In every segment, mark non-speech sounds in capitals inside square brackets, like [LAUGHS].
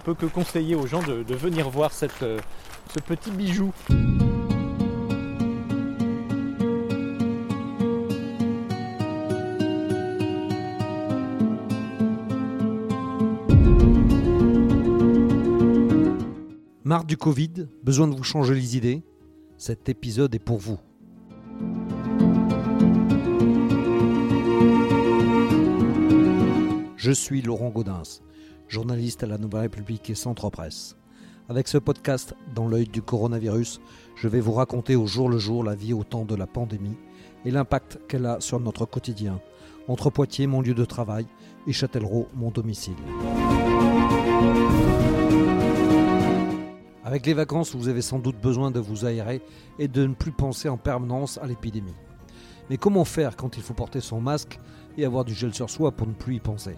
peut que conseiller aux gens de, venir voir cette, euh, ce petit bijou. Marre du Covid Besoin de vous changer les idées Cet épisode est pour vous. Je suis Laurent Gaudens, journaliste à la Nouvelle République et Centre Presse. Avec ce podcast, dans l'œil du coronavirus, je vais vous raconter au jour le jour la vie au temps de la pandémie et l'impact qu'elle a sur notre quotidien, entre Poitiers, mon lieu de travail, et Châtellerault, mon domicile. Avec les vacances, vous avez sans doute besoin de vous aérer et de ne plus penser en permanence à l'épidémie. Mais comment faire quand il faut porter son masque et avoir du gel sur soi pour ne plus y penser?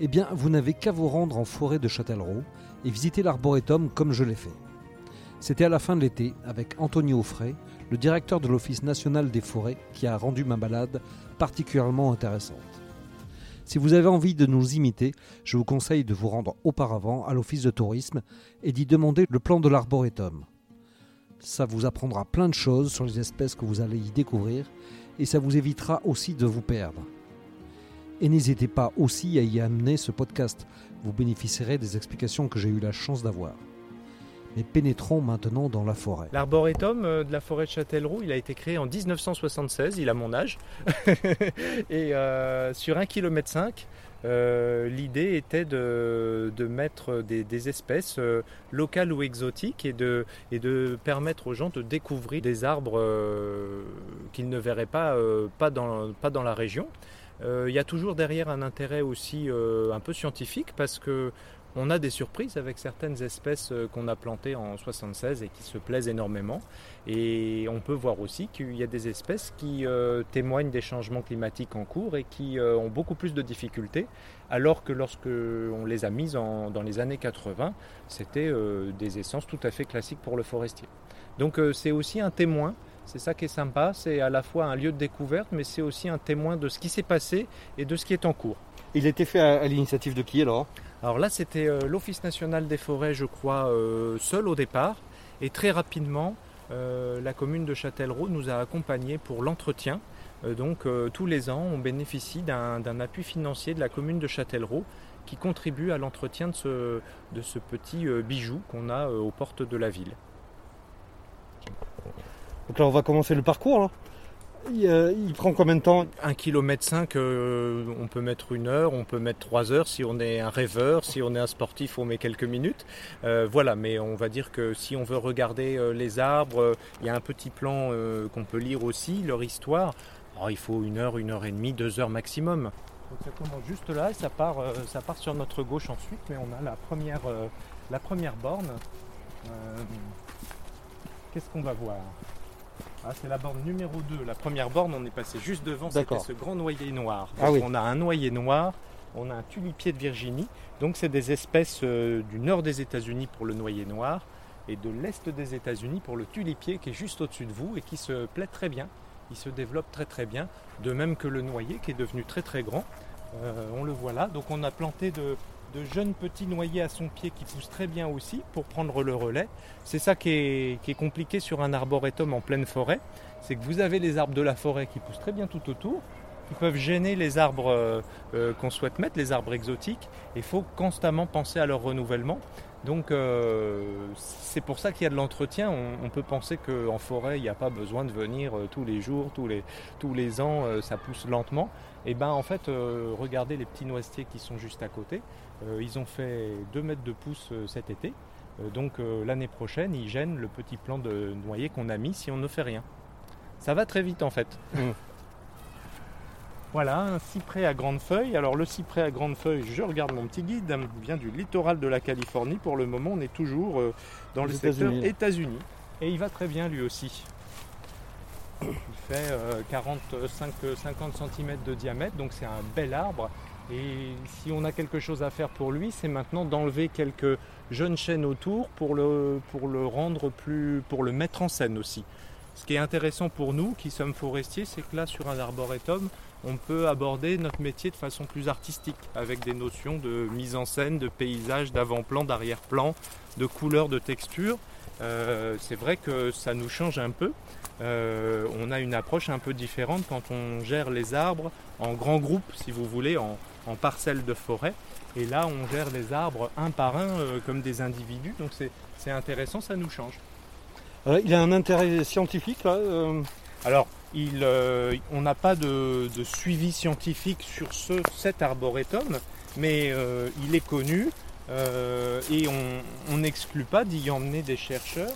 Eh bien, vous n'avez qu'à vous rendre en forêt de Châtellerault et visiter l'arboretum comme je l'ai fait. C'était à la fin de l'été avec Anthony Offray, le directeur de l'Office national des forêts, qui a rendu ma balade particulièrement intéressante. Si vous avez envie de nous imiter, je vous conseille de vous rendre auparavant à l'Office de tourisme et d'y demander le plan de l'arboretum. Ça vous apprendra plein de choses sur les espèces que vous allez y découvrir et ça vous évitera aussi de vous perdre. Et n'hésitez pas aussi à y amener ce podcast. Vous bénéficierez des explications que j'ai eu la chance d'avoir. Mais pénétrons maintenant dans la forêt. L'arboretum euh, de la forêt de Châtellerault, il a été créé en 1976, il a mon âge. [LAUGHS] et euh, sur 1,5 km, euh, l'idée était de, mettre des, espèces locales ou exotiques et de, et de, permettre aux gens de découvrir des arbres qu'ils ne verraient pas, pas, dans, pas dans la région. Euh, il y a toujours derrière un intérêt aussi euh, un peu scientifique parce que on a des surprises avec certaines espèces euh, qu'on a plantées en 76 et qui se plaisent énormément. Et on peut voir aussi qu'il y a des espèces qui témoignent des changements climatiques en cours et qui ont beaucoup plus de difficultés, alors que lorsque on les a mises dans les années 80, c'était des essences tout à fait classiques pour le forestier. Donc c'est aussi un témoin c'est ça qui est sympa, c'est à la fois un lieu de découverte, mais c'est aussi un témoin de ce qui s'est passé et de ce qui est en cours. Il était fait à, l'initiative de qui alors Alors là, c'était euh, l'Office national des forêts, je crois, euh, seul au départ. Et très rapidement, euh, la commune de Châtellerault nous a accompagnés pour l'entretien. donc tous les ans, on bénéficie d'un appui financier de la commune de Châtellerault qui contribue à l'entretien de ce, de ce petit bijou qu'on a aux portes de la ville. Donc là, on va commencer le parcours. Euh, il, prend combien de temps? Un kilomètre 5, euh, on peut mettre une heure, on peut mettre trois heures si on est un rêveur, si on est un sportif, on met quelques minutes. Euh, voilà, mais on va dire que si on veut regarder les arbres, il y a un petit plan qu'on peut lire aussi, leur histoire. Oh, il faut une heure, une heure et demie, deux heures maximum. Donc ça commence juste là et ça part, ça part sur notre gauche ensuite, mais on a la première, la première borne. Qu'est-ce qu'on va voir? Ah, c'est la borne numéro 2. La première borne, on est passé juste devant, c'était ce grand noyer noir. Ah on a un noyer noir, on a un tulipier de Virginie. Donc c'est des espèces euh, du nord des États-Unis pour le noyer noir et de l'est des États-Unis pour le tulipier qui est juste au-dessus de vous et qui se plaît très bien. Il se développe très très bien, de même que le noyer qui est devenu très très grand. Euh, on le voit là. Donc on a planté de, de jeunes petits noyers à son pied qui poussent très bien aussi pour prendre le relais. C'est ça qui est, compliqué sur un arboretum en pleine forêt, c'est que vous avez les arbres de la forêt qui poussent très bien tout autour, qui peuvent gêner les arbres euh, euh, qu'on souhaite mettre, les arbres exotiques. Il faut constamment penser à leur renouvellement. Donc euh, c'est pour ça qu'il y a de l'entretien. On, peut penser qu'en forêt, il n'y a pas besoin de venir tous les jours, tous les, tous les ans, ça pousse lentement. Et bien en fait, regardez les petits noisetiers qui sont juste à côté. Euh, ils ont fait 2 mètres de pouce euh, cet été. Euh, donc l'année prochaine, ils gênent le petit plan de noyer qu'on a mis si on ne fait rien. Ça va très vite en fait. Mmh. Voilà, un cyprès à grande feuille. Alors le cyprès à grande feuille, je regarde mon petit guide, vient du littoral de la Californie. Pour le moment, on est toujours dans le secteur États-Unis. Et il va très bien lui aussi. Il fait 45-50 cm de diamètre, donc c'est un bel arbre. Et si on a quelque chose à faire pour lui, c'est maintenant d'enlever quelques jeunes chênes autour pour le, pour le rendre plus, pour le mettre en scène aussi. Ce qui est intéressant pour nous qui sommes forestiers, c'est que là sur un arboretum, on peut aborder notre métier de façon plus artistique, avec des notions de mise en scène, de paysage, d'avant-plan, d'arrière-plan, de couleur, de texture. Euh, c'est vrai que ça nous change un peu. Euh, on a une approche un peu différente quand on gère les arbres en grands groupes, si vous voulez, en, parcelles de forêt. Et là, on gère les arbres un par un euh, comme des individus. Donc c'est intéressant, ça nous change. il a un intérêt scientifique là Alors, euh, on n'a pas de, suivi scientifique sur cet arboretum, mais euh, il est connu euh, et on n'exclut pas d'y emmener des chercheurs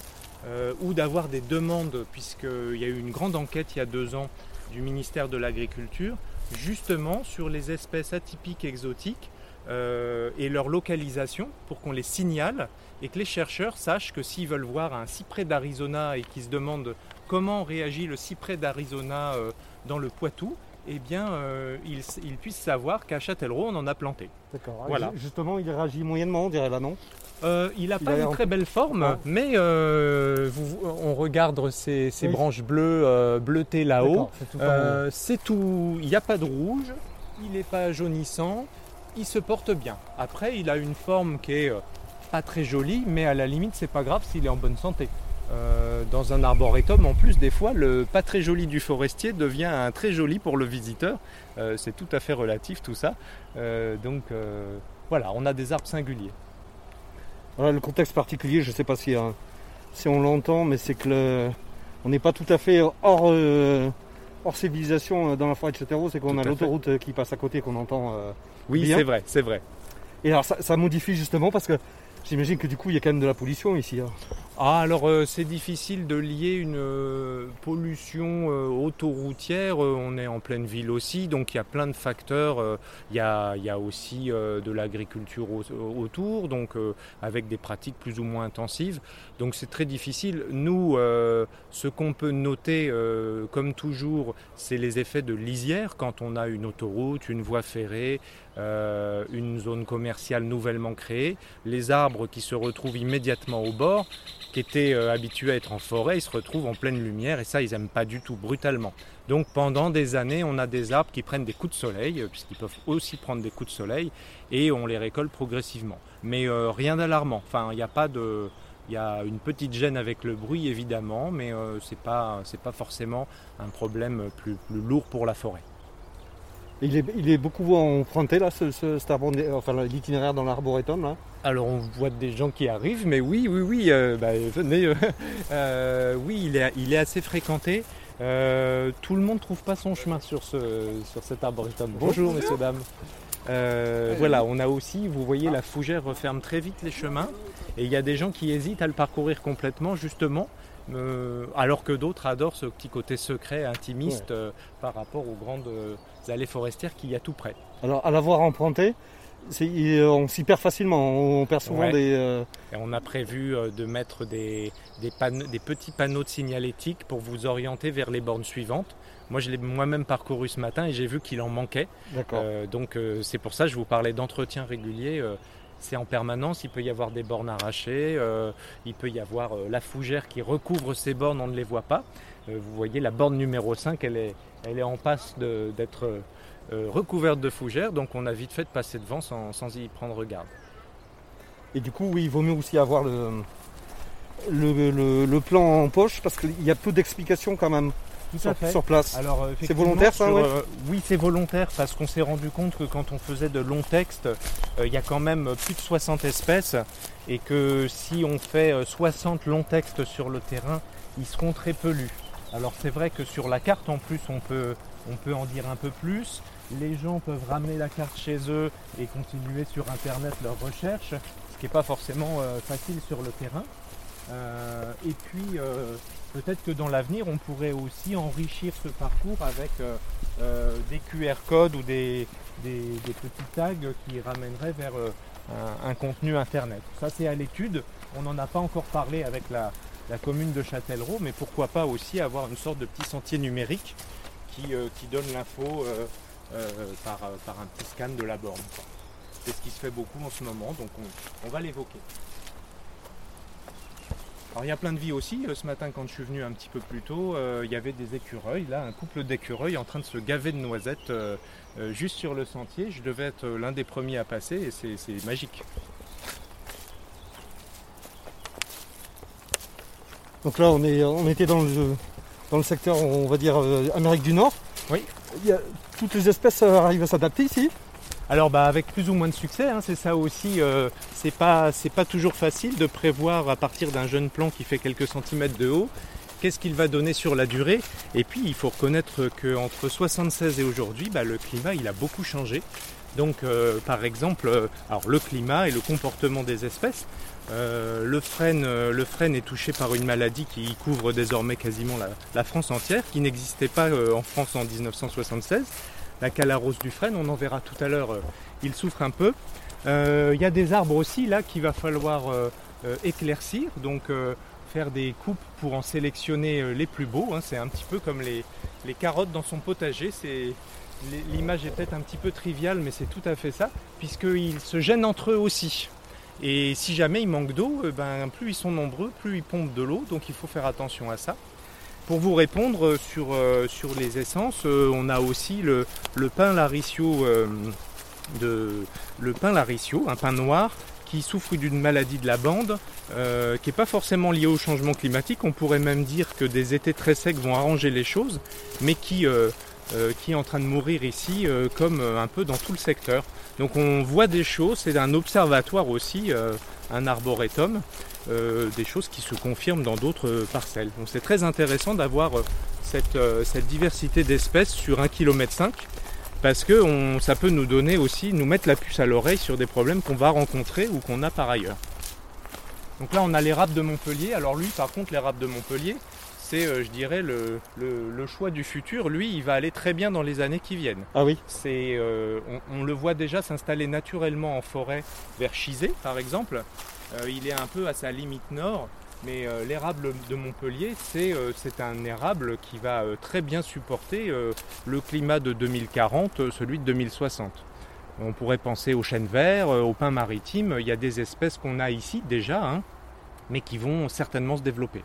ou d'avoir des demandes, puisqu'il y a eu une grande enquête il y a deux ans du ministère de l'Agriculture, justement sur les espèces atypiques exotiques et leur localisation pour qu'on les signale et que les chercheurs sachent que s'ils veulent voir un cyprès d'Arizona et qu'ils se demandent comment réagit le cyprès d'Arizona euh, dans le Poitou, eh bien, euh, ils, puissent savoir qu'à Châtellerault, on en a planté. D'accord. Voilà. Justement, il réagit moyennement, on dirait là, non? Euh, il n'a pas une très belle forme, ah. mais on regarde ces, branches bleues bleutées là-haut. C'est tout. Il n'y a pas de rouge, il n'est pas jaunissant, il se porte bien. Après, il a une forme qui est pas très jolie, mais à la limite, c'est pas grave s'il est en bonne santé. Euh, dans un arboretum, en plus, des fois, le pas très joli du forestier devient un très joli pour le visiteur. Euh, c'est tout à fait relatif tout ça. Euh, donc voilà, on a des arbres singuliers. le contexte particulier, je ne sais pas si, si on l'entend, mais c'est que on n'est pas tout à fait hors, hors civilisation dans la forêt de Châtellerault, c'est qu'on a l'autoroute qui passe à côté qu'on entend. oui, c'est vrai, c'est vrai. Et alors ça modifie justement parce que J'imagine que du coup il y a quand même de la pollution ici. Hein. Ah alors euh, c'est difficile de lier une euh, pollution euh, autoroutière, on est en pleine ville aussi, donc il y a plein de facteurs, il y a, y, a, aussi de l'agriculture autour, donc avec des pratiques plus ou moins intensives, donc c'est très difficile. Nous, ce qu'on peut noter comme toujours, c'est les effets de lisière quand on a une autoroute, une voie ferrée, une zone commerciale nouvellement créée, les arbres qui se retrouvent immédiatement au bord, qui étaient euh, habitués à être en forêt, ils se retrouvent en pleine lumière et ça, ils n'aiment pas du tout, brutalement. Donc pendant des années, on a des arbres qui prennent des coups de soleil, euh, puisqu'ils peuvent aussi prendre des coups de soleil, et on les récolte progressivement. Mais euh, rien d'alarmant. Enfin, il n'y a pas de. Il y a une petite gêne avec le bruit évidemment, mais ce n'est pas, forcément un problème plus lourd pour la forêt. Il est, il est, beaucoup emprunté là, ce, enfin, l'itinéraire dans l'arboretum là? Alors on voit des gens qui arrivent, mais oui, oui, oui, euh, bah, venez. Euh, [LAUGHS] euh, oui, il est, il est assez fréquenté. tout le monde ne trouve pas son chemin sur, ce, sur cet arboretum. Bonjour, messieurs, dames. voilà, on a aussi, vous voyez, la fougère referme très vite les chemins. Et il y a des gens qui hésitent à le parcourir complètement, justement, alors que d'autres adorent ce petit côté secret, intimiste, par rapport aux grandes allées forestières qu'il y a tout près. Alors, à l'avoir emprunté, on s'y perd facilement, on perd souvent des... Euh, on a prévu euh, de mettre des, petits panneaux de signalétique pour vous orienter vers les bornes suivantes. Moi, je l'ai moi-même parcouru ce matin et j'ai vu qu'il en manquait. Euh, donc, c'est pour ça que je vous parlais d'entretien régulier. C'est en permanence, il peut y avoir des bornes arrachées, il peut y avoir la fougère qui recouvre ces bornes, on ne les voit pas. vous voyez, la borne numéro 5, elle est, elle est en passe d'être euh, recouverte de fougères, donc on a vite fait de passer devant sans, y prendre garde. Et du coup, oui, il vaut mieux aussi avoir le, le, plan en poche parce qu'il y a peu d'explications quand même. Sur, place. Alors, c'est volontaire ça euh, Oui, c'est volontaire parce qu'on s'est rendu compte que quand on faisait de longs textes, euh, il y a quand même plus de 60 espèces et que si on fait 60 longs textes sur le terrain, ils seront très peu lus. Alors c'est vrai que sur la carte en plus on peut, on peut en dire un peu plus, les gens peuvent ramener la carte chez eux et continuer sur internet leurs recherches, ce qui n'est pas forcément euh, facile sur le terrain. Euh, et puis euh, peut-être que dans l'avenir on pourrait aussi enrichir ce parcours avec des QR codes ou des, petits tags qui ramèneraient vers un, un, contenu internet. Ça c'est à l'étude, on n'en a pas encore parlé avec la, commune de Châtellerault, mais pourquoi pas aussi avoir une sorte de petit sentier numérique qui, donne l'info euh, euh, par, un petit scan de la borne. C'est ce qui se fait beaucoup en ce moment, donc on, va l'évoquer. Alors il y a plein de vie aussi. Ce matin quand je suis venu un petit peu plus tôt, il y avait des écureuils, là, un couple d'écureuils en train de se gaver de noisettes juste sur le sentier. Je devais être l'un des premiers à passer et c'est magique. Donc là, on, est, on était dans le, dans le secteur, on va dire, euh, Amérique du Nord. Oui. toutes les espèces euh, arrivent à s'adapter ici alors bah, avec plus ou moins de succès, hein, c'est ça aussi, euh, c'est pas, pas toujours facile de prévoir à partir d'un jeune plant qui fait quelques centimètres de haut, qu'est-ce qu'il va donner sur la durée. Et puis il faut reconnaître qu'entre 76 et aujourd'hui, bah, le climat il a beaucoup changé. Donc par exemple, alors le climat et le comportement des espèces. Euh, le, frêne, euh, le, frêne, est touché par une maladie qui couvre désormais quasiment la, France entière, qui n'existait pas euh, en France en 1976. La calarose du frêne, on en verra tout à l'heure, il souffre un peu. Il y a des arbres aussi là qu'il va falloir éclaircir, donc faire des coupes pour en sélectionner les plus beaux. Hein. C'est un petit peu comme les, carottes dans son potager. L'image est peut-être un petit peu triviale, mais c'est tout à fait ça, puisqu'ils se gênent entre eux aussi. Et si jamais il manque d'eau, euh, ben, plus ils sont nombreux, plus ils pompent de l'eau, donc il faut faire attention à ça. Pour vous répondre sur, euh, sur les essences, euh, on a aussi le, pain laricio, de, le laricio, un pain noir qui souffre d'une maladie de la bande, qui n'est pas forcément liée au changement climatique. On pourrait même dire que des étés très secs vont arranger les choses, mais qui, qui est en train de mourir ici, comme un peu dans tout le secteur. Donc on voit des choses, c'est un observatoire aussi, euh, un arboretum, euh, des choses qui se confirment dans d'autres parcelles. Donc c'est très intéressant d'avoir euh, cette, diversité d'espèces sur un km 5 parce que ça peut nous donner aussi, nous mettre la puce à l'oreille sur des problèmes qu'on va rencontrer ou qu'on a par ailleurs. Donc là on a l'érable de Montpellier. Alors lui par contre l'érable de Montpellier, c'est, euh, je dirais, le, choix du futur. Lui, il va aller très bien dans les années qui viennent. Ah oui C'est, euh, on, le voit déjà s'installer naturellement en forêt vers Chizé, par exemple. Euh, il est un peu à sa limite nord, mais l'érable de Montpellier, c'est, c'est un érable qui va très bien supporter le climat de 2040, celui de 2060. On pourrait penser au chêne vert, au pin maritime. Il y a des espèces qu'on a ici déjà, hein, mais qui vont certainement se développer.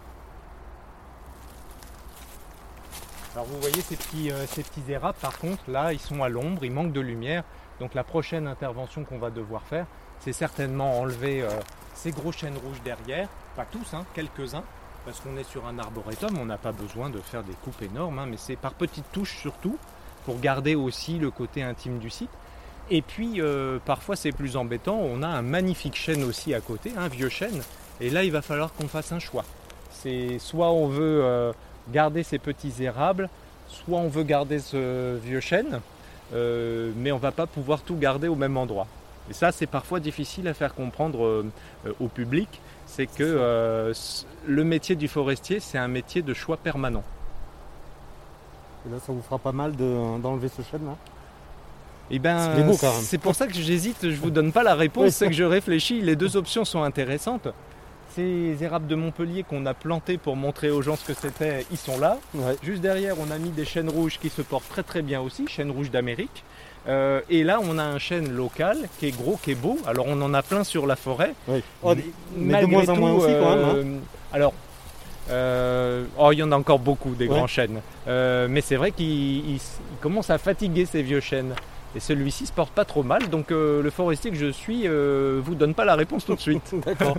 Alors vous voyez ces petits, euh, ces petits érables par contre, là ils sont à l'ombre, ils manquent de lumière. Donc la prochaine intervention qu'on va devoir faire, c'est certainement enlever euh, ces gros chênes rouges derrière, pas tous, hein, quelques-uns, parce qu'on est sur un arboretum, on n'a pas besoin de faire des coupes énormes, hein, mais c'est par petites touches surtout, pour garder aussi le côté intime du site. Et puis euh, parfois c'est plus embêtant, on a un magnifique chêne aussi à côté, un vieux chêne, et là il va falloir qu'on fasse un choix. C'est soit on veut garder ces petits érables, soit on veut garder ce vieux chêne, euh, mais on ne va pas pouvoir tout garder au même endroit. Et ça, c'est parfois difficile à faire comprendre euh, au public, c'est que euh, le métier du forestier, c'est un métier de choix permanent. Et là, ça vous fera pas mal d'enlever ce chêne là eh ben, c'est pour ça que j'hésite, je vous donne pas la réponse, c'est que je réfléchis. Les deux options sont intéressantes. Ces érables de Montpellier qu'on a plantés pour montrer aux gens ce que c'était, ils sont là. Juste derrière, on a mis des chênes rouges qui se portent très très bien aussi, chênes rouges d'Amérique. Euh, et là, on a un chêne local qui est gros, qui est beau. Alors, on en a plein sur la forêt. Oh, mais, de moins en moins aussi, quand même. Hein. Euh, alors, euh, oh, il y en a encore beaucoup des grands chênes. mais c'est vrai qu'il commence à fatiguer ces vieux chênes. Et celui-ci se porte pas trop mal, donc le forestier que je suis vous donne pas la réponse tout de suite. [LAUGHS] D'accord.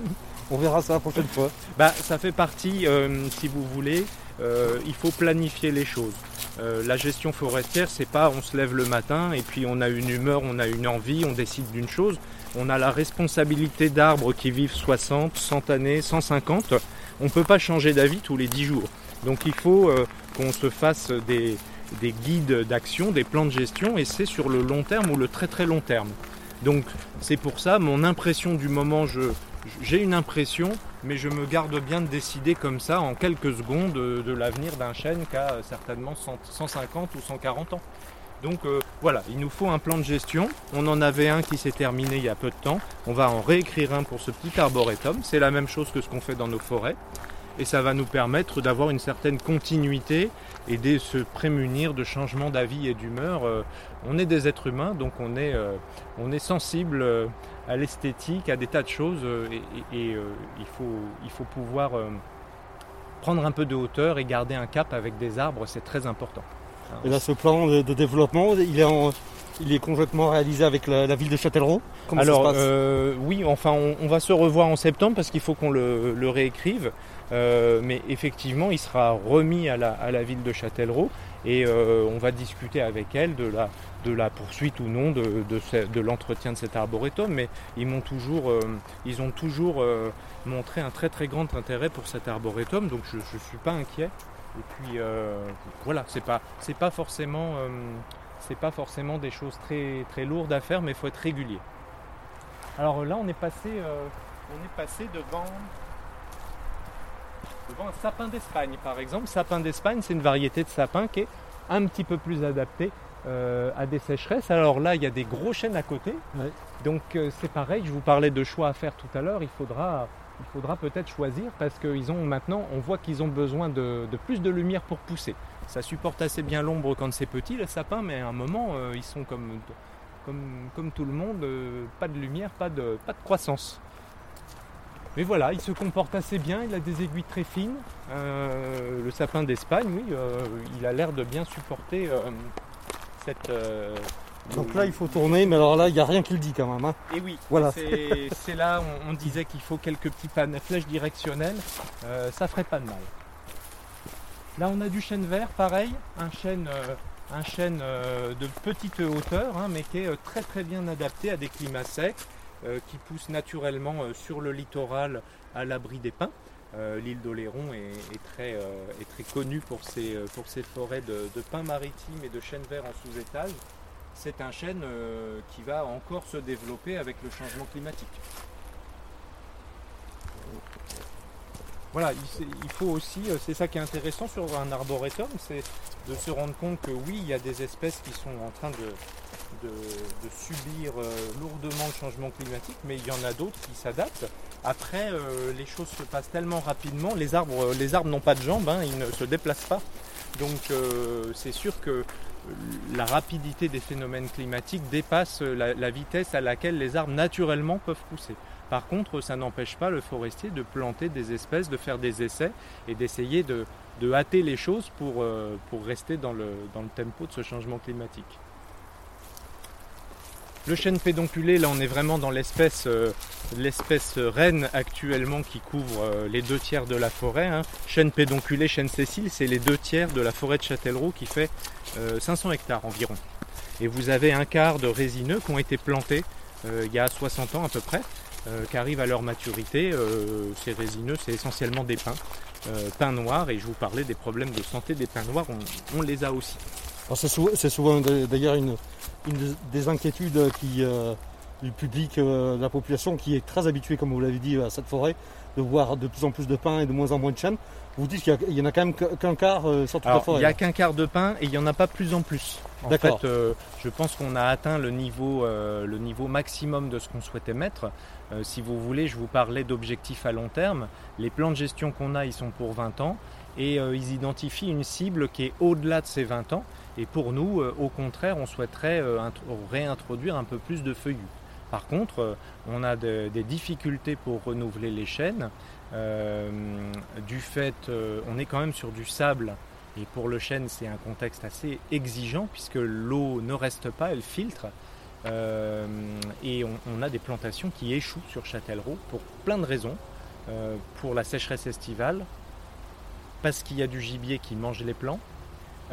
On verra ça la prochaine fois. Bah, ça fait partie, si vous voulez, euh, il faut planifier les choses. Euh, la gestion forestière, c'est pas on se lève le matin et puis on a une humeur, on a une envie, on décide d'une chose. On a la responsabilité d'arbres qui vivent 60, 100 années, 150. On ne peut pas changer d'avis tous les 10 jours. Donc il faut qu'on se fasse des, des guides d'action, des plans de gestion, et c'est sur le long terme ou le très très long terme. Donc c'est pour ça, mon impression du moment, j'ai une impression, mais je me garde bien de décider comme ça en quelques secondes de, l'avenir d'un chêne qui a certainement 150 ou 140 ans. Donc euh, voilà, il nous faut un plan de gestion. On en avait un qui s'est terminé il y a peu de temps. On va en réécrire un pour ce petit arboretum. C'est la même chose que ce qu'on fait dans nos forêts. Et ça va nous permettre d'avoir une certaine continuité et de se prémunir de changements d'avis et d'humeur. Euh, on est des êtres humains, donc on est, euh, on est sensible euh, à l'esthétique, à des tas de choses, et, il, faut, il faut pouvoir prendre un peu de hauteur et garder un cap avec des arbres, c'est très important. Et là, ce plan de, développement, il est, il est conjointement réalisé avec la, ville de Châtellerault? Alors, oui, enfin, on, va se revoir en septembre parce qu'il faut qu'on le, réécrive. Euh, mais effectivement, il sera remis à la, ville de Châtellerault et euh, on va discuter avec elle de la, poursuite ou non de, l'entretien de cet arboretum. Mais ils m'ont toujours, euh, ils ont toujours montré un très très grand intérêt pour cet arboretum, donc je ne suis pas inquiet. Et puis voilà, c'est pas, c'est pas forcément, pas forcément des choses très très lourdes à faire, mais il faut être régulier. Alors là, on est passé, on est passé devant un sapin d'Espagne par exemple. Sapin d'Espagne, c'est une variété de sapin qui est un petit peu plus adaptée euh, à des sécheresses. Alors là, il y a des gros chênes à côté. Donc euh, c'est pareil, je vous parlais de choix à faire tout à l'heure. Il faudra, il faudra peut-être choisir parce qu'ils ont maintenant, on voit qu'ils ont besoin de, plus de lumière pour pousser. Ça supporte assez bien l'ombre quand c'est petit, le sapin, mais à un moment, euh, ils sont comme, comme, comme, tout le monde, pas de lumière, pas de, pas de croissance. Mais voilà, il se comporte assez bien, il a des aiguilles très fines. Euh, le sapin d'Espagne, oui, euh, il a l'air de bien supporter euh, cette. Donc là, il faut tourner, mais alors là, il n'y a rien qui le dit quand même. Hein. Et oui, voilà. c'est là, on, on disait qu'il faut quelques petits flèches directionnelles, ça ferait pas de mal. Là, on a du chêne vert, pareil, un chêne, un chêne de petite hauteur, hein, mais qui est très très bien adapté à des climats secs. Euh, qui pousse naturellement euh, sur le littoral à l'abri des pins. Euh, l'île d'Oléron est, très, connue pour ses, pour ses forêts de, pins maritimes et de chênes verts en sous-étage. C'est un chêne qui va encore se développer avec le changement climatique. Voilà, il, faut aussi, c'est ça qui est intéressant sur un arboretum, c'est de se rendre compte que oui, il y a des espèces qui sont en train de, de, subir euh, lourdement le changement climatique, mais il y en a d'autres qui s'adaptent. Après, euh, les choses se passent tellement rapidement, les arbres, euh, n'ont pas de jambes, hein, ils ne se déplacent pas. Donc c'est sûr que la rapidité des phénomènes climatiques dépasse la, vitesse à laquelle les arbres naturellement peuvent pousser. Par contre, ça n'empêche pas le forestier de planter des espèces, de faire des essais et d'essayer de, hâter les choses pour, rester dans le tempo de ce changement climatique. Le chêne pédonculé, là on est vraiment dans l'espèce euh, l'espèce reine actuellement qui couvre euh, les deux tiers de la forêt. Hein. Chêne pédonculé, chêne Cécile, c'est les deux tiers de la forêt de Châtellerault qui fait 500 euh, hectares environ. Et vous avez un quart de résineux qui ont été plantés il y a 60 ans à peu près, qui arrivent à leur maturité. ces résineux, c'est essentiellement des pins, pins noirs, et je vous parlais des problèmes de santé des pins noirs, on les a aussi. C'est souvent, d'ailleurs une, des inquiétudes qui, euh, du public, euh, de la population qui est très habitué, comme vous l'avez dit, à cette forêt, de voir de plus en plus de pins et de moins en moins de chênes. Vous dites qu'il y, en a quand même qu'un quart euh, sur toute la forêt. Il n'y a qu'un quart de pins et il n'y en a pas plus en plus. En fait, je pense qu'on a atteint le niveau, le niveau maximum de ce qu'on souhaitait mettre. si vous voulez, je vous parlais d'objectifs à long terme. Les plans de gestion qu'on a, ils sont pour 20 ans et ils identifient une cible qui est au-delà de ces 20 ans. Et pour nous, euh, au contraire, on souhaiterait euh, réintroduire un peu plus de feuillus. Par contre, euh, on a des difficultés pour renouveler les chênes. du fait, on est quand même sur du sable. Et pour le chêne, c'est un contexte assez exigeant puisque l'eau ne reste pas, elle filtre. et on, a des plantations qui échouent sur Châtellerault pour plein de raisons. pour la sécheresse estivale, parce qu'il y a du gibier qui mange les plants,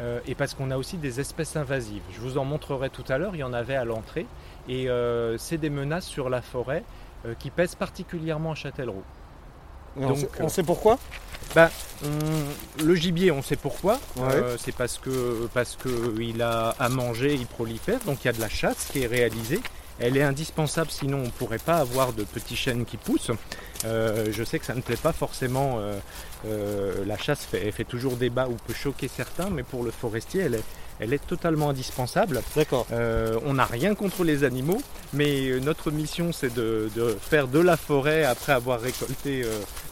euh, et parce qu'on a aussi des espèces invasives. Je vous en montrerai tout à l'heure, il y en avait à l'entrée, et euh, c'est des menaces sur la forêt euh, qui pèsent particulièrement à Châtellerault. Donc, on, sait, pourquoi? bah, Le gibier, on sait pourquoi. c'est parce que parce qu'il a à manger, il prolifère, donc il y a de la chasse qui est réalisée. Elle est indispensable, sinon on ne pourrait pas avoir de petits chênes qui poussent. Euh, je sais que ça ne plaît pas forcément. Euh, euh, la chasse fait, fait, toujours débat ou peut choquer certains, mais pour le forestier, elle est, elle est totalement indispensable. D'accord. on n'a rien contre les animaux, mais notre mission c'est de, faire de la forêt après avoir récolté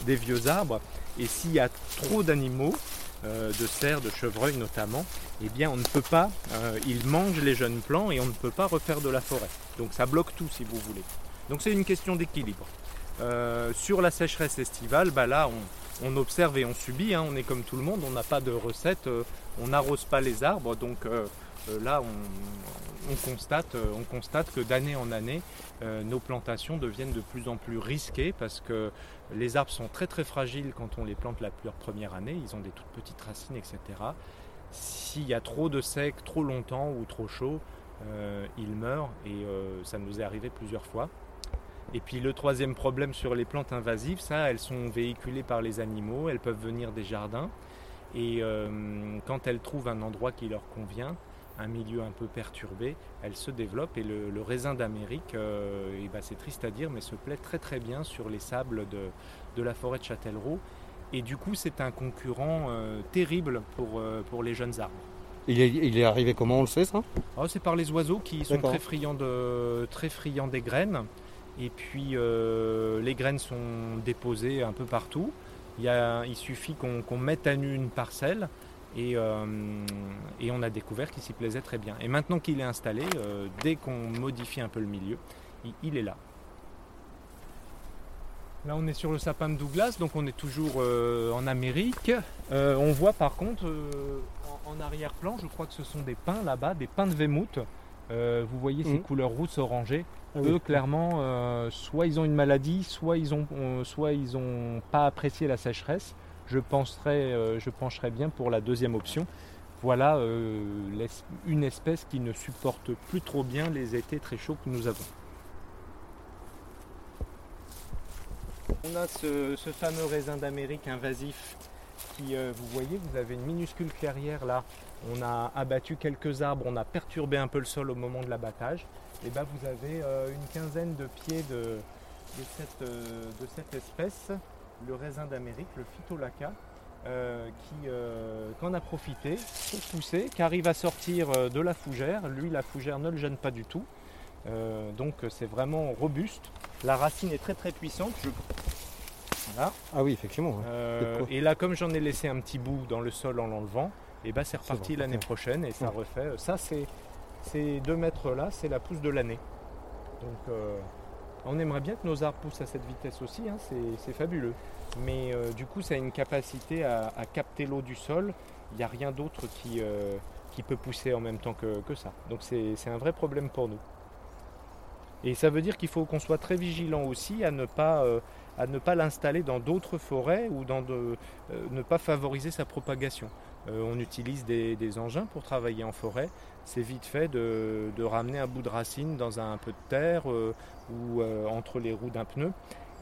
des vieux arbres. Et s'il y a trop d'animaux, de cerfs, de chevreuils notamment, eh bien on ne peut pas, ils mangent les jeunes plants et on ne peut pas refaire de la forêt. Donc ça bloque tout si vous voulez. Donc c'est une question d'équilibre. Euh, sur la sécheresse estivale, bah là on, observe et on subit, hein. on est comme tout le monde, on n'a pas de recette, euh, on n'arrose pas les arbres, donc euh, là on, constate, on constate que d'année en année, nos plantations deviennent de plus en plus risquées parce que les arbres sont très très fragiles quand on les plante la première année, ils ont des toutes petites racines, etc. S'il y a trop de sec, trop longtemps ou trop chaud, ils meurent et ça nous est arrivé plusieurs fois. Et puis le troisième problème sur les plantes invasives, ça, elles sont véhiculées par les animaux, elles peuvent venir des jardins. Et euh, quand elles trouvent un endroit qui leur convient, un milieu un peu perturbé, elles se développent. Et le, raisin d'Amérique, euh, eh ben, c'est triste à dire, mais se plaît très très bien sur les sables de, la forêt de Châtellerault. Et du coup, c'est un concurrent euh, terrible pour, pour les jeunes arbres. Il est, il est, arrivé comment on le sait ça? Oh, C'est par les oiseaux qui sont très friands, de, très friands des graines. Et puis euh, les graines sont déposées un peu partout. Il, suffit qu'on mette à nu une parcelle euh, et, on a découvert qu'il s'y plaisait très bien. Et maintenant qu'il est installé, euh, dès qu'on modifie un peu le milieu, il, est là. Là on est sur le sapin de Douglas, donc on est toujours en Amérique. on voit par contre en, arrière-plan, je crois que ce sont des pins là-bas, des pins de Weymouth. vous voyez ces mmh. couleurs rousses orangées. Ah Eux, clairement, euh, soit ils ont une maladie, soit ils ont, euh, soit ils ont pas apprécié la sécheresse. Euh, je pencherais bien pour la deuxième option. Voilà une espèce qui ne supporte plus trop bien les étés très chauds que nous avons. On a ce, fameux raisin d'Amérique invasif qui, vous voyez, vous avez une minuscule clairière là. On a abattu quelques arbres, on a perturbé un peu le sol au moment de l'abattage et ben vous avez euh, une quinzaine de pieds euh, de cette, espèce, le raisin d'Amérique, le Phytolaca, euh, qui qu'en a profité pour pousser, qui arrive à sortir de la fougère. Lui, la fougère ne le gêne pas du tout. donc c'est vraiment robuste. La racine est très très puissante. Ah oui, effectivement. et là, comme j'en ai laissé un petit bout dans le sol en l'enlevant, et ben c'est reparti l'année prochaine et ça refait. Ça c'est ces deux mètres là, c'est la pousse de l'année. Donc euh, on aimerait bien que nos arbres poussent à cette vitesse aussi, hein, c'est fabuleux. Mais euh, du coup, ça a une capacité à, capter l'eau du sol. Il n'y a rien d'autre qui, euh, qui, peut pousser en même temps que, ça. Donc c'est un vrai problème pour nous. Et ça veut dire qu'il faut qu'on soit très vigilant aussi à ne pas, pas l'installer dans d'autres forêts ou dans ne pas favoriser sa propagation. On utilise des, engins pour travailler en forêt c'est vite fait de, ramener un bout de racine dans un peu de terre euh, ou euh, entre les roues d'un pneu.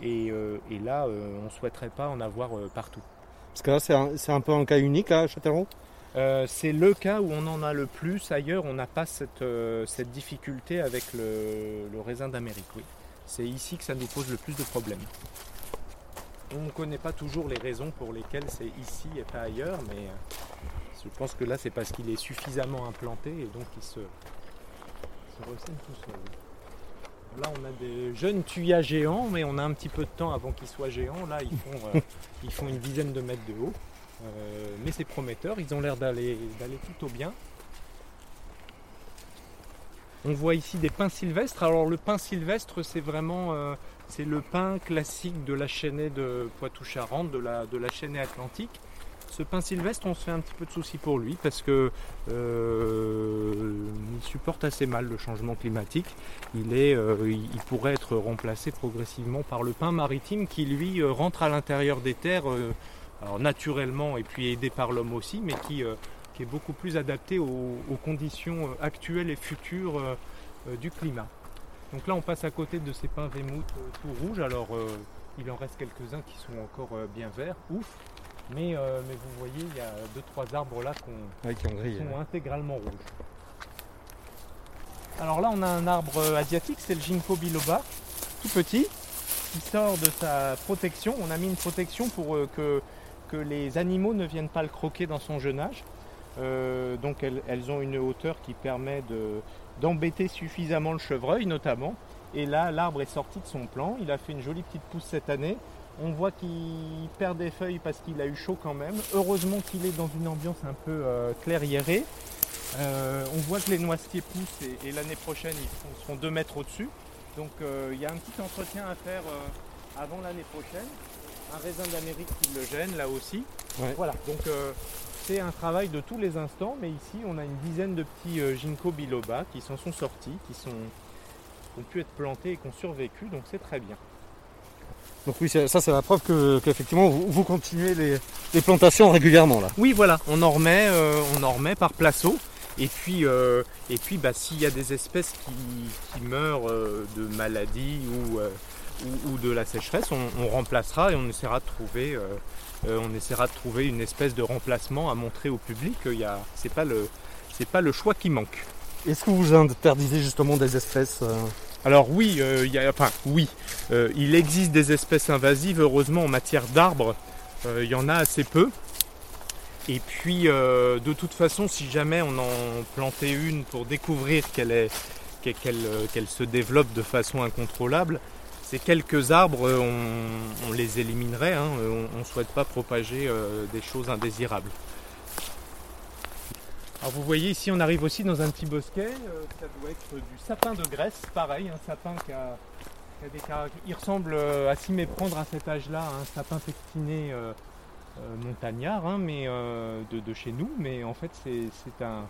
Et, euh, là, on ne souhaiterait pas en avoir partout. Parce que là, c'est un, peu un cas unique à Châtellerault? C'est le cas où on en a le plus. Ailleurs, on n'a pas cette, difficulté avec le, le raisin d'Amérique. Oui. C'est ici que ça nous pose le plus de problèmes. On ne connaît pas toujours les raisons pour lesquelles c'est ici et pas ailleurs, mais je pense que là, c'est parce qu'il est suffisamment implanté et donc il se, ressaigne tout seul. Là, on a des jeunes tuyas géants, mais on a un petit peu de temps avant qu'ils soient géants. Là, ils font, euh, [LAUGHS] ils font une dizaine de mètres de haut. Euh, mais c'est prometteur, ils ont l'air d'aller plutôt bien. On voit ici des pins sylvestres. Alors le pin sylvestre, c'est vraiment euh, c'est le pin classique de la chaînée de Poitou-Charentes, de la, de la chaînée atlantique. Ce pin sylvestre, on se fait un petit peu de soucis pour lui parce que euh, il supporte assez mal le changement climatique. Il, est, euh, il, pourrait être remplacé progressivement par le pin maritime qui lui euh, rentre à l'intérieur des terres, alors naturellement et puis aidé par l'homme aussi, mais qui, est beaucoup plus adapté aux, conditions actuelles et futures du climat. Donc là, on passe à côté de ces pins Weymouth tout rouges. Alors, il en reste quelques-uns qui sont encore bien verts. Ouf euh, mais, vous voyez, il y a deux trois arbres là qui sont intégralement rouges. Alors là, on a un arbre euh, asiatique, c'est le Ginkgo biloba, tout petit, qui sort de sa protection. On a mis une protection pour euh, que, que les animaux ne viennent pas le croquer dans son jeune âge. donc elles, ont une hauteur qui permet d'embêter suffisamment le chevreuil notamment. Et là, l'arbre est sorti de son plan. Il a fait une jolie petite pousse cette année. On voit qu'il perd des feuilles parce qu'il a eu chaud quand même. Heureusement qu'il est dans une ambiance un peu euh, clairiérée. Euh, on voit que les noisetiers poussent et, l'année prochaine ils seront 2 mètres au-dessus. Donc euh, il y a un petit entretien à faire avant l'année prochaine. Un raisin d'Amérique qui le gêne là aussi. Voilà, donc c'est un travail de tous les instants, mais ici on a une dizaine de petits ginkgo biloba qui s'en sont sortis, qui, sont, qui ont pu être plantés et qui ont survécu, donc c'est très bien. Donc oui, ça c'est la preuve qu'effectivement vous, continuez les, plantations régulièrement là. Oui, voilà, on en remet, euh, on en remet par placeau. Et puis, euh, et puis bah, s'il y a des espèces qui, meurent euh, de maladie ou, ou, de la sécheresse, on, remplacera et on essaiera de trouver, on essaiera de trouver une espèce de remplacement à montrer au public. Ce n'est pas le, c'est pas le choix qui manque. Est-ce que vous interdisez justement des espèces alors oui, euh, enfin oui, euh, il existe des espèces invasives, heureusement en matière d'arbres, euh, il y en a assez peu. Et puis de toute façon, si jamais on en plantait une pour découvrir qu'elle qu'elle se développe de façon incontrôlable, ces quelques arbres, on, les éliminerait. Hein. on ne souhaite pas propager des choses indésirables. Alors vous voyez ici on arrive aussi dans un petit bosquet, euh, ça doit être du sapin de Grèce, pareil, un sapin qui a, des caractéristiques. Il ressemble euh, à s'y méprendre à cet âge-là, un sapin pectiné euh, montagnard, hein, mais de, chez nous, mais en fait c'est un,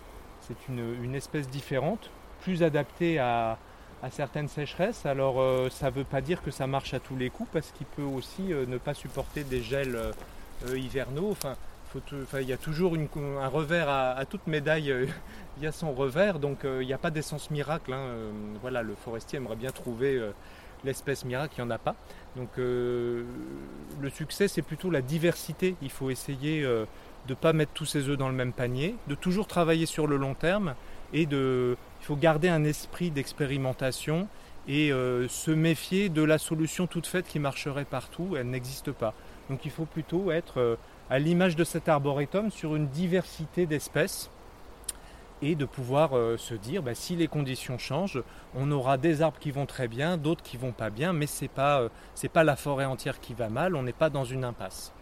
une, une, espèce différente, plus adaptée à, certaines sécheresses. Alors ça ne veut pas dire que ça marche à tous les coups parce qu'il peut aussi ne pas supporter des gels hivernaux. Enfin, il y a toujours un revers à, toute médaille, euh, [LAUGHS] il y a son revers, donc euh, il n'y a pas d'essence miracle. Hein, euh, voilà, le forestier aimerait bien trouver l'espèce miracle, il n'y en a pas. Donc le succès, c'est plutôt la diversité. Il faut essayer de ne pas mettre tous ses œufs dans le même panier, de toujours travailler sur le long terme et de, il faut garder un esprit d'expérimentation et se méfier de la solution toute faite qui marcherait partout. Elle n'existe pas. Donc il faut plutôt être à l'image de cet arboretum sur une diversité d'espèces et de pouvoir euh, se dire bah, si les conditions changent, on aura des arbres qui vont très bien, d'autres qui vont pas bien, mais c'est pas euh, pas la forêt entière qui va mal, on n'est pas dans une impasse.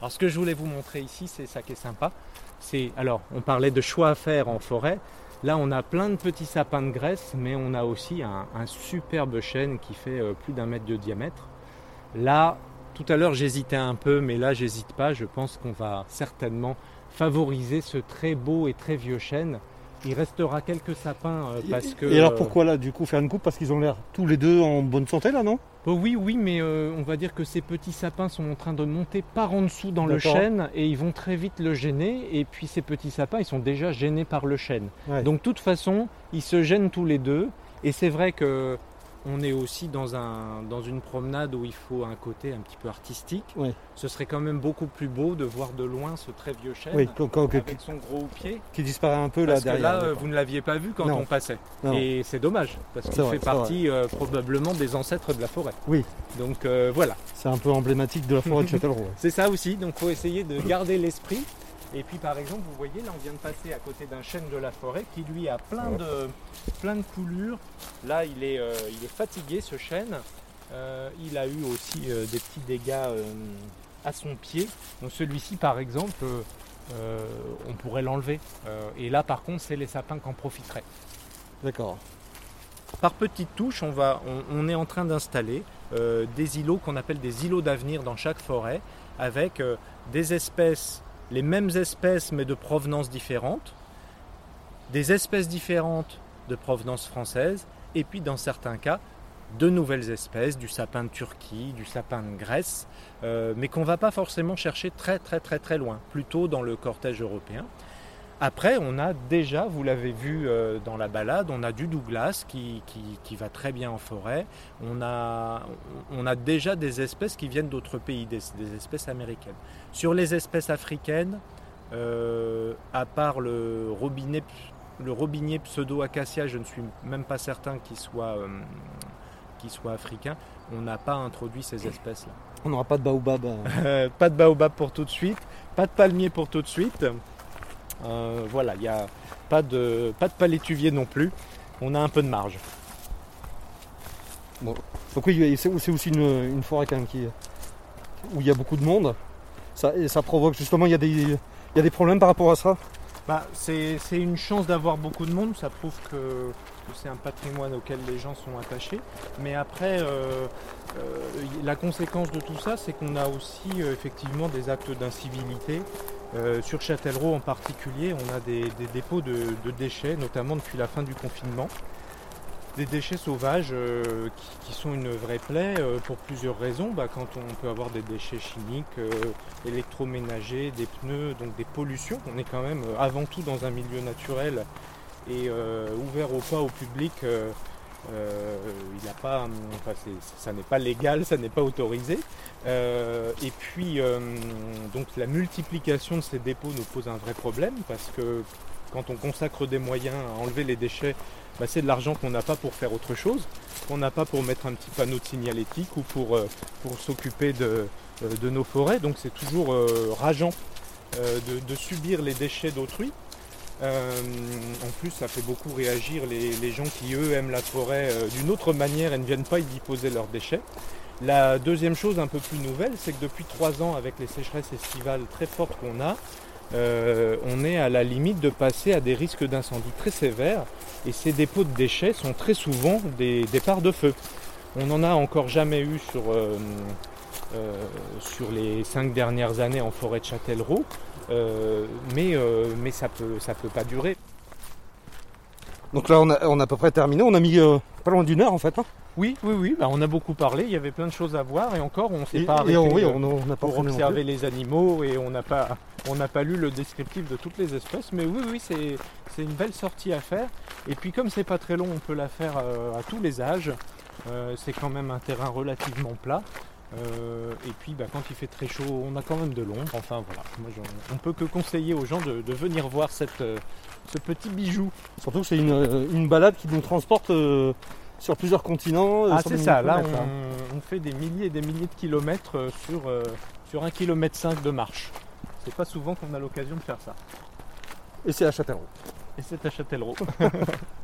Alors ce que je voulais vous montrer ici, c'est ça qui est sympa. C'est alors on parlait de choix à faire en forêt. Là, on a plein de petits sapins de graisse, mais on a aussi un, superbe chêne qui fait euh, plus d'un mètre de diamètre. Là, tout à l'heure, j'hésitais un peu, mais là, j'hésite pas. Je pense qu'on va certainement favoriser ce très beau et très vieux chêne. Il restera quelques sapins euh, parce que. Et alors pourquoi là, du coup, faire une coupe? Parce qu'ils ont l'air tous les deux en bonne santé là, non? Oh Oui, oui, mais euh, on va dire que ces petits sapins sont en train de monter par en dessous dans le chêne et ils vont très vite le gêner. Et puis ces petits sapins, ils sont déjà gênés par le chêne. Donc, de toute façon, ils se gênent tous les deux. Et c'est vrai que on est aussi dans, un, dans une promenade où il faut un côté un petit peu artistique. Ce serait quand même beaucoup plus beau de voir de loin ce très vieux chêne avec son gros pied. Qui disparaît un peu là derrière. là, vous ne l'aviez pas vu quand on passait. Et c'est dommage, parce qu'il fait partie euh, probablement des ancêtres de la forêt. Oui. Donc euh, voilà. C'est un peu emblématique de la forêt de [LAUGHS] Châtellerault. c'est ça aussi, donc il faut essayer de garder l'esprit et puis par exemple, vous voyez, là on vient de passer à côté d'un chêne de la forêt qui lui a plein de, plein de coulures. Là il est, euh, il est fatigué ce chêne. Euh, il a eu aussi euh, des petits dégâts à son pied. Donc celui-ci par exemple, on pourrait l'enlever. et là par contre, c'est les sapins qui en profiteraient. D'accord. Par petites touches, on, va, on est en train d'installer des îlots qu'on appelle des îlots d'avenir dans chaque forêt, avec des espèces les mêmes espèces mais de provenance différente, des espèces différentes de provenance française, et puis dans certains cas, de nouvelles espèces, du sapin de Turquie, du sapin de Grèce, euh, mais qu'on ne va pas forcément chercher très très très très loin, plutôt dans le cortège européen. Après, on a déjà, vous l'avez vu euh, dans la balade, on a du Douglas qui, qui, va très bien en forêt. On a, on a déjà des espèces qui viennent d'autres pays, des, espèces américaines. Sur les espèces africaines, euh, à part le robinet, le robinier pseudo-acacia, je ne suis même pas certain qu'il soit, euh, soit africain, on n'a pas introduit ces espèces-là. On n'aura pas de baobab [LAUGHS] Pas de baobab pour tout de suite, pas de palmier pour tout de suite. Voilà, il n'y a pas de, pas de palétuvier non plus. On a un peu de marge. Bon. Donc oui, c'est aussi une, forêt quand même qui, où il y a beaucoup de monde. Ça, et ça provoque justement, il y, a des, il y a des problèmes par rapport à ça? Bah, c'est une chance d'avoir beaucoup de monde, ça prouve que, c'est un patrimoine auquel les gens sont attachés. Mais après, euh, euh, la conséquence de tout ça, c'est qu'on a aussi euh, effectivement des actes d'incivilité. sur Châtellerault en particulier, on a des, dépôts de, déchets, notamment depuis la fin du confinement des déchets sauvages qui, sont une vraie plaie pour plusieurs raisons. Bah, quand on peut avoir des déchets chimiques, électroménagers, des pneus, donc des pollutions. On est quand même avant tout dans un milieu naturel et ouvert au pas au public. il a pas, ça n'est pas légal, ça n'est pas autorisé. et puis, donc la multiplication de ces dépôts nous pose un vrai problème parce que quand on consacre des moyens à enlever les déchets, bah, c'est de l'argent qu'on n'a pas pour faire autre chose, qu'on n'a pas pour mettre un petit panneau de signalétique ou pour, euh, pour s'occuper de, euh, de, nos forêts. Donc c'est toujours euh, rageant de, subir les déchets d'autrui. En plus, ça fait beaucoup réagir les, gens qui, eux, aiment la forêt d'une autre manière et ne viennent pas y déposer leurs déchets. La deuxième chose un peu plus nouvelle, c'est que depuis trois ans, avec les sécheresses estivales très fortes qu'on a, euh, on est à la limite de passer à des risques d'incendie très sévères et ces dépôts de déchets sont très souvent des départs de feu. On n'en a encore jamais eu sur, euh, euh, sur les cinq dernières années en forêt de Châtellerault, mais, mais ça ne peut, ça peut pas durer. Donc là on a, on a à peu près terminé, on a mis pas loin d'une heure en fait. Hein. Oui, oui, oui, bah, on a beaucoup parlé, il y avait plein de choses à voir et encore on s'est pas arrêté oui, on, on pas pour observer les animaux et on n'a pas, on n'a pas lu le descriptif de toutes les espèces, mais oui, oui, c'est, une belle sortie à faire. Et puis comme c'est pas très long, on peut la faire euh, à tous les âges. Euh, c'est quand même un terrain relativement plat. Euh, et puis bah, quand il fait très chaud, on a quand même de l'ombre. Enfin voilà, Moi, on peut que conseiller aux gens de, venir voir cette, ce petit bijou. Surtout que c'est une, une balade qui nous transporte sur plusieurs continents. Euh, ah c'est ça, là on, fait des milliers et des milliers de kilomètres euh, sur, euh, sur un kilomètre 5 de marche. C'est pas souvent qu'on a l'occasion de faire ça. Et c'est à Châtellerault. Et c'est à Châtellerault. [LAUGHS]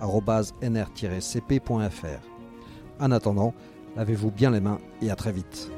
laurent.gaudens.nr-cp.fr. En attendant, Lavez-vous bien les mains et à très vite.